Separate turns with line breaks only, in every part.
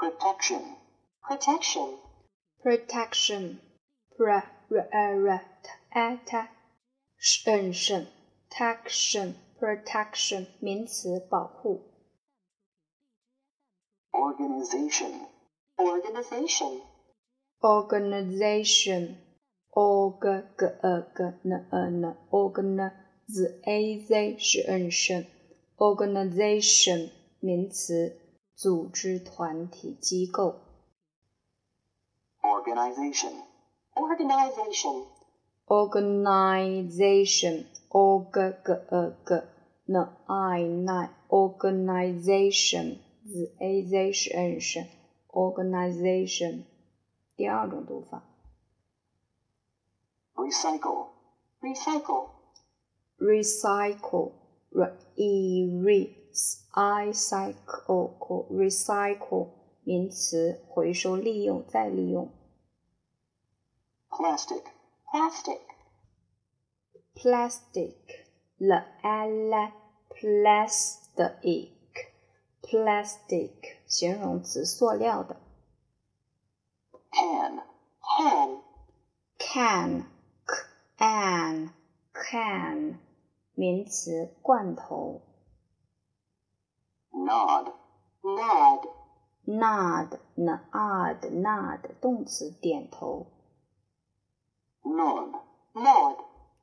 protection,
protection,
protection pr r r t a t 审慎 protection protection 名词保护
organization,
organization,
organization org g e g n e n organization organization 名词 组织团体机构
organization,
organization,
organization org g e g n i n organization z a z 是 n 声 organization 第二种读法
recycle,
recycle,
recycle r e re i cycle recycle 名词回收利用再利用
plastic,
plastic,
plastic l l plastic plastic 形容词塑料的
can,
can,
can can can 名词罐头
nod,
nod,
nod nod nod 动词点头
nod,
nod,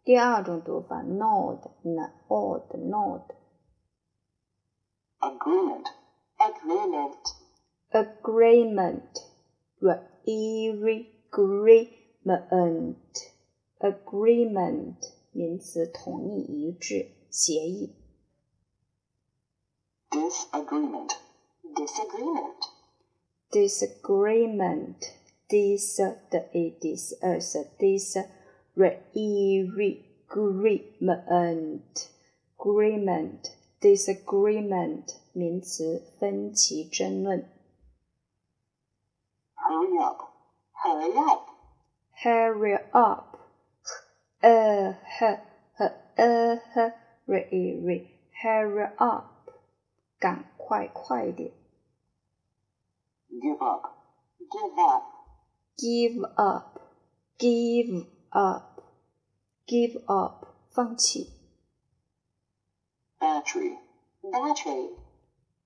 第二种读法 nod nod nod
agreement,
agreement,
agreement r e agreement agreement 名词同意一致协议
disagreement,
disagreement,
disagreement dis d e dis s dis r e agreement agreement disagreement 名词分歧争论
hurry up,
hurry up,
hurry up 呃呵呵呃呵 r e re hurry up 赶快快点
give up,
give up,
give up give up give up 放弃
battery,
battery,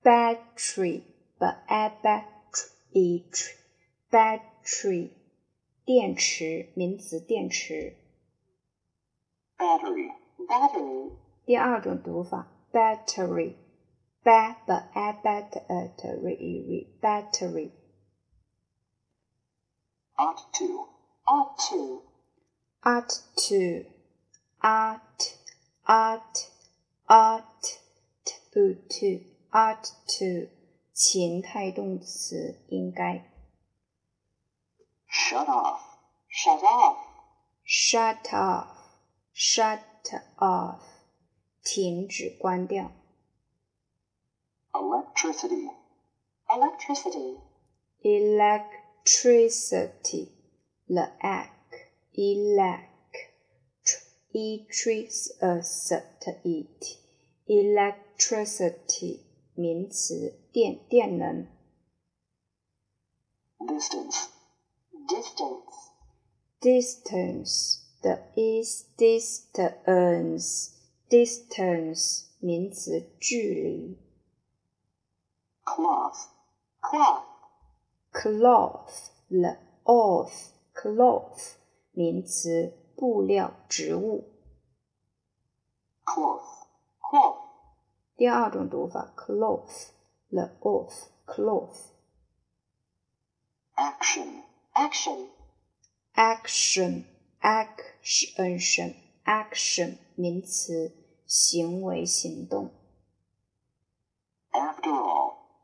battery b a battery battery 电池名词电池
battery,
battery,
第二种读法 battery ba b a battery battery
ought to,
ought to,
ought to ought ought ought to to ought to 情态动词应该
shut off,
shut off,
shut off shut off 停止关掉
electricity,
electricity,
electricity elec elec electricity electricity 名词电电能
distance,
distance,
distance the is distance distance 名词距离
Cloth,
cloth,
cloth the off cloth 名词布料植物
cloth,
cloth,
第二种读法 cloth the off cloth
action,
action,
action action action 名词行为行动
after all,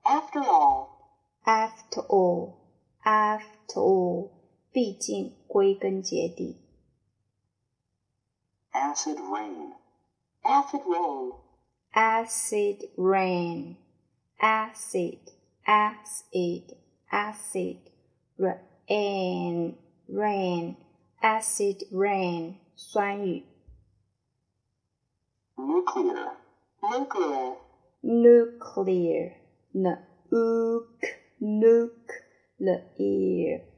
after all,
after all after all 毕竟归根结底
acid rain,
acid rain,
acid rain acid acid acid rain rain acid rain 酸雨
nuclear,
nuclear,
nuclear Nuclear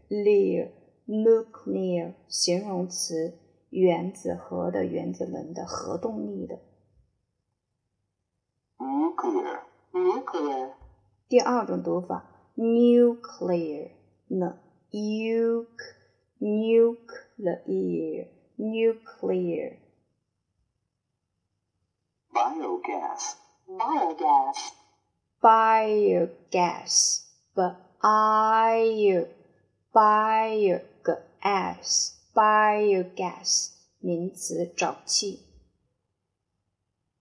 nuclear nuclear 形容词，原子核的、原子能的、核动力的。
nuclear,
nuclear,
第二种读法，nuclear n u k nuclear nuclear
biogas,
biogas,
biogas bio biogas biogas 名词，沼气。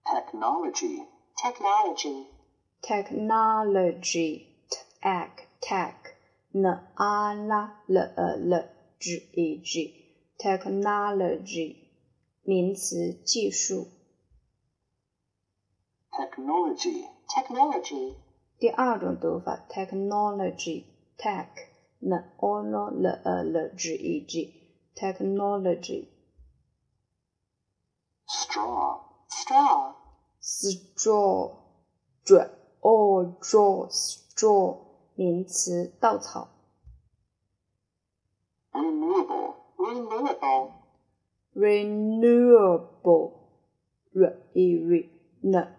technology,
technology,
technology tech tech n a l l l g e g technology 名词，技术。
technology,
technology,
第二种读法 technology tech n o l l l g e g technology
straw,
straw,
straw dr o draw straw 名词，稻草。
renewable,
renewable,
renewable r e r n u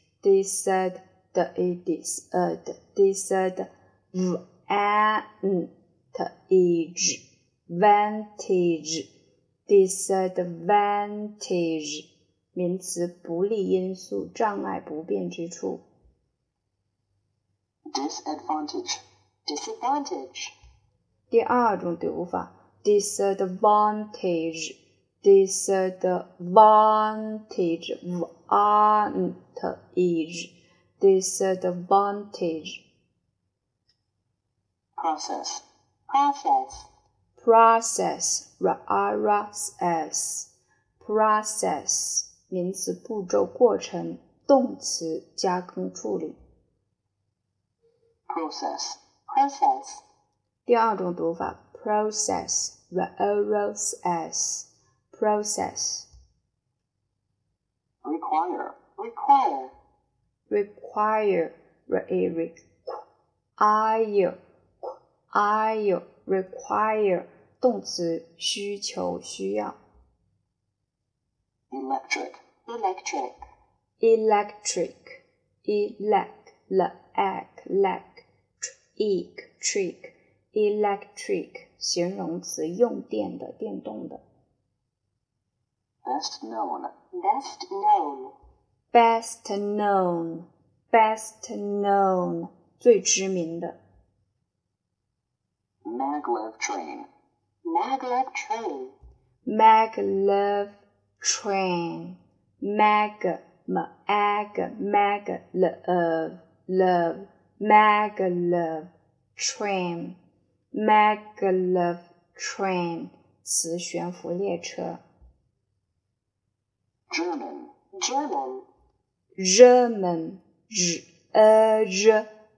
n u b o b renewable
disadvantage,
disadvantage,
disadvantage disad d a dis ad disad v a n t a g vantage disadvantage 名词，不利因素、障碍、不便之处。
disadvantage,
disadvantage,
第二种读法 disadvantage disadvantage v a n t a g disadvantage
process,
process,
process r a r s process 名词，步骤、过程；动词，加工、处理。
process,
process,
第二种读法 process r o s process
require,
require,
require r e require require require 动词，需求、需要。
electric,
electric,
electric elect elect electric electric 形容词，用电的、电动的。
best known,
best known,
best known best known 最知名的。
maglev train,
maglev train,
maglev train mag mag mag love love maglev train maglev train 磁悬浮列车。
German,
German,
German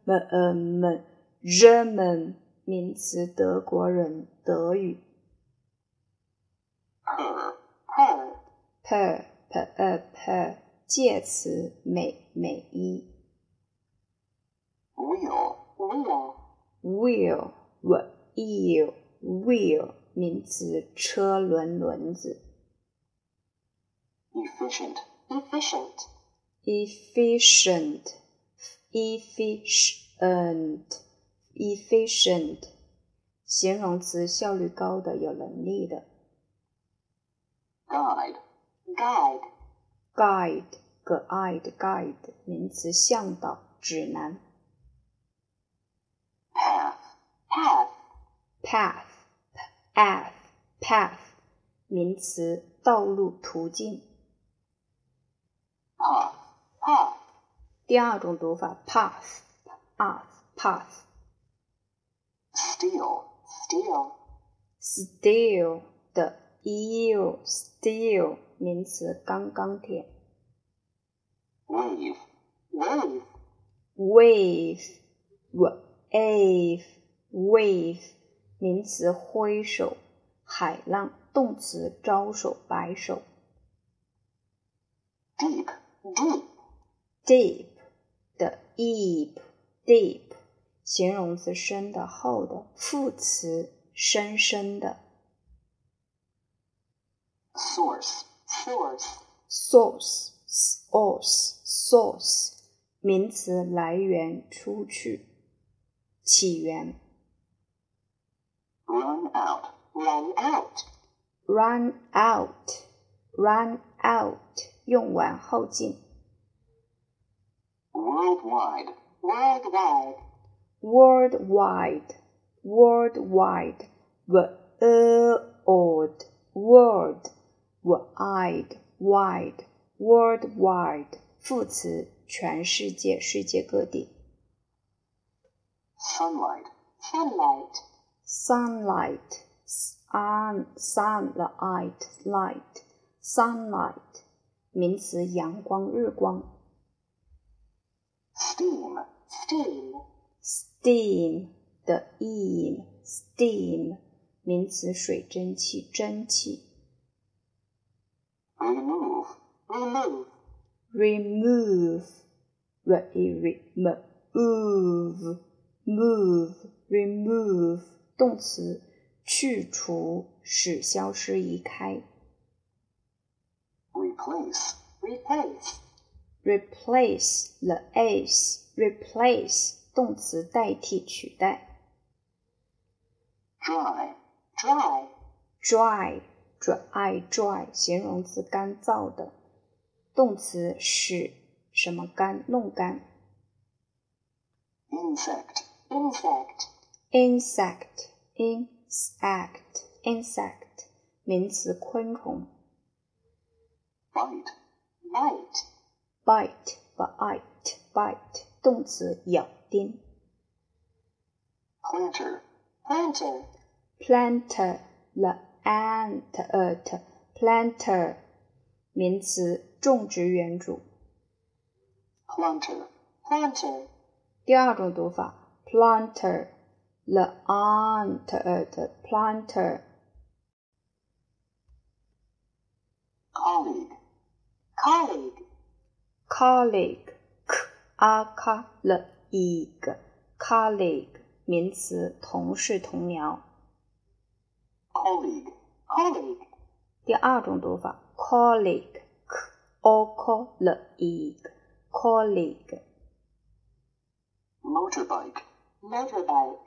m m German 名词，德国人，德语。
per,
per,
介词，每每一。
wheel,
wheel,
wheel wheel wheel 名词，车轮轮子。
efficient,
efficient,
efficient efficient efficient 形容词，效率高的，有能力的。
guide,
guide,
guide guide guide 名词，向导、指南。
path,
path,
path path path 名词，道路、途径。
Path,
第二种读法 path path path
Steel.
steel,
steel 的 eel steel 名词钢钢铁。
Wave.
wave,
wave wave wave 名词挥手，海浪动词招手摆手。
Deep.
deep,
deep 的 deep deep 形容词深的厚的，副词深深的。
Source.
source,
source source source 名词来源出去起源。
Run out.
run out,
run out run out 用完后进。
Worldwide.
worldwide,
worldwide worldwide world world wide wide worldwide 副词全世界世界各地。
Sunlight.
sunlight,
sunlight sun sunlight light sunlight 名词阳光日光。
Steam.
steam,
steam 的 em steam 名词水蒸气蒸汽。
Remove.
remove,
remove re remove move remove 动词去除使消失移开。
Replace.
replace,
replace the s replace 动词代替取代。
Dry.
dry,
dry dry dry 形容词干燥的，动词使什么干弄干。
Insect.
insect,
insect insect insect 名词昆虫。
Bite.
bite,
bite bite bite 动词咬叮。
Planter.
planter,
planter the ant at planter 名词种植园主。
Planter.
planter,
第二种读法 planter the ant at planter
Colleague.
Colleague,
colleague a k l e g colleague 名词同事同僚。
Colleague.
colleague,
第二种读法，colleague，k o c l e g colleague，Motorbike.
motorbike,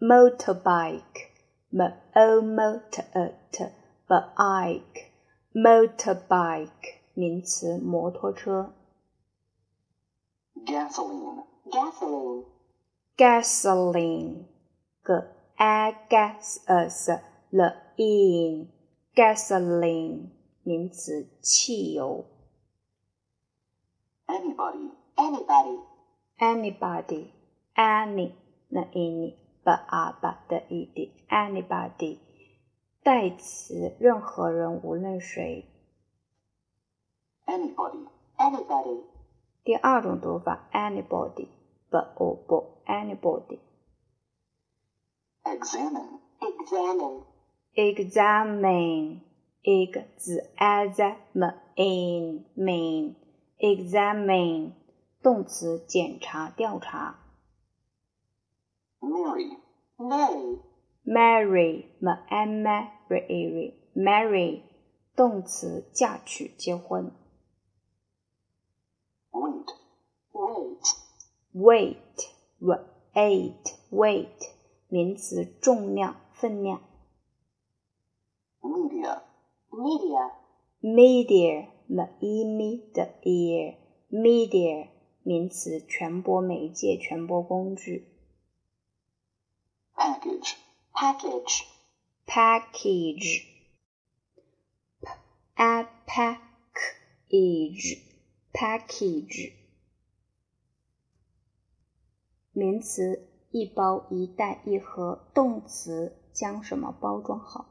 motorbike，m o m o t t bike motorbike 名词摩托车。
Gasoline.
gasoline,
gasoline，g a gas s l in gasoline 名词汽油。
Anybody.
anybody,
anybody any 那 any b a b 的 e d anybody 代词任何人无论谁。
Anybody.
anybody,
第二种读法 anybody b o b anybody
Examine.
examine,
examine examine mean examine 动词检查调查。
Marry.
marry,
marry m marry marry 动词嫁娶结婚。
Weight.
Wait.
Weight. Weight. Weight. 名词，重量、分量。
Media.
Media.
Media. m e m the. Media. 名词，传播媒介、传播工具。
Package.
Package.
Package. p-a-p-a-c-k-a-g-e. Package 名词一包一袋一盒，动词将什么包装好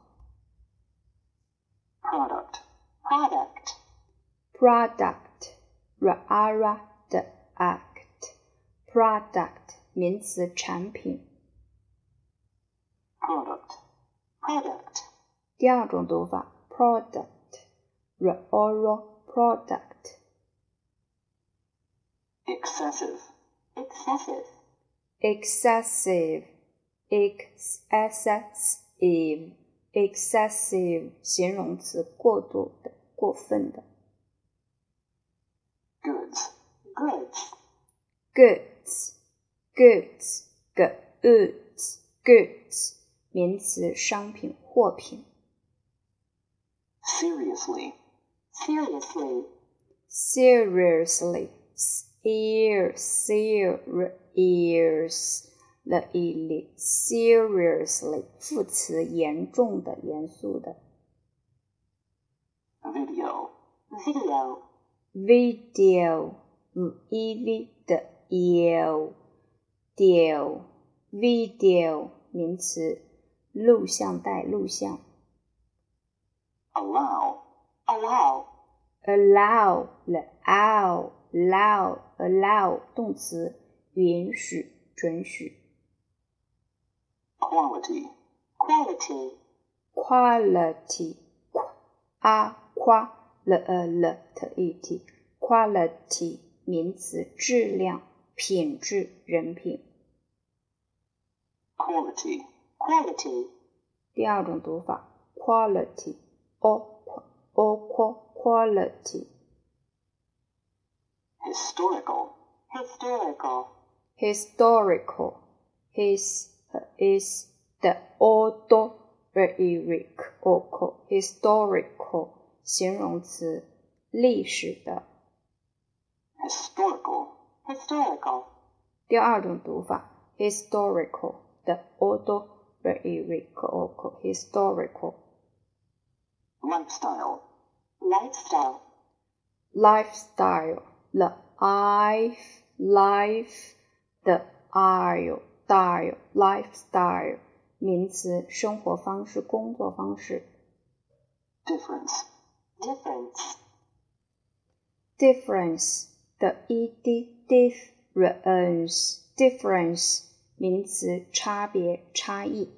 product，product，product，r
a r a d act，product 名词产品。
product,
product,
第二种读法 product rara product
excessive,
excessive,
excessive excessive excessive 形容词过度的过分的
goods,
goods,
goods goods goods goods 名词商品货品。
seriously,
seriously,
seriously Ear serious 了一里 seriously 副词严重的严肃的
video,
video,
video e v 的 eu deal video 名词录像带录像
allow,
allow,
allow 了 allow allow allow 动词允许准许
quality,
quality,
quality 了 a 了 t e t quality 名词质量品质人品。
quality,
quality,
第二种读法 quality o o quality
historical,
historical,
historical his is the order lyric o historical 形容词历史的。
historical,
historical,
第二种读法 historical 的 order lyric o historical
lifestyle,
lifestyle,
lifestyle the life life 的 isle style lifestyle 名词生活方式工作方式
difference,
difference,
difference 的 ed difference difference 名词差别差异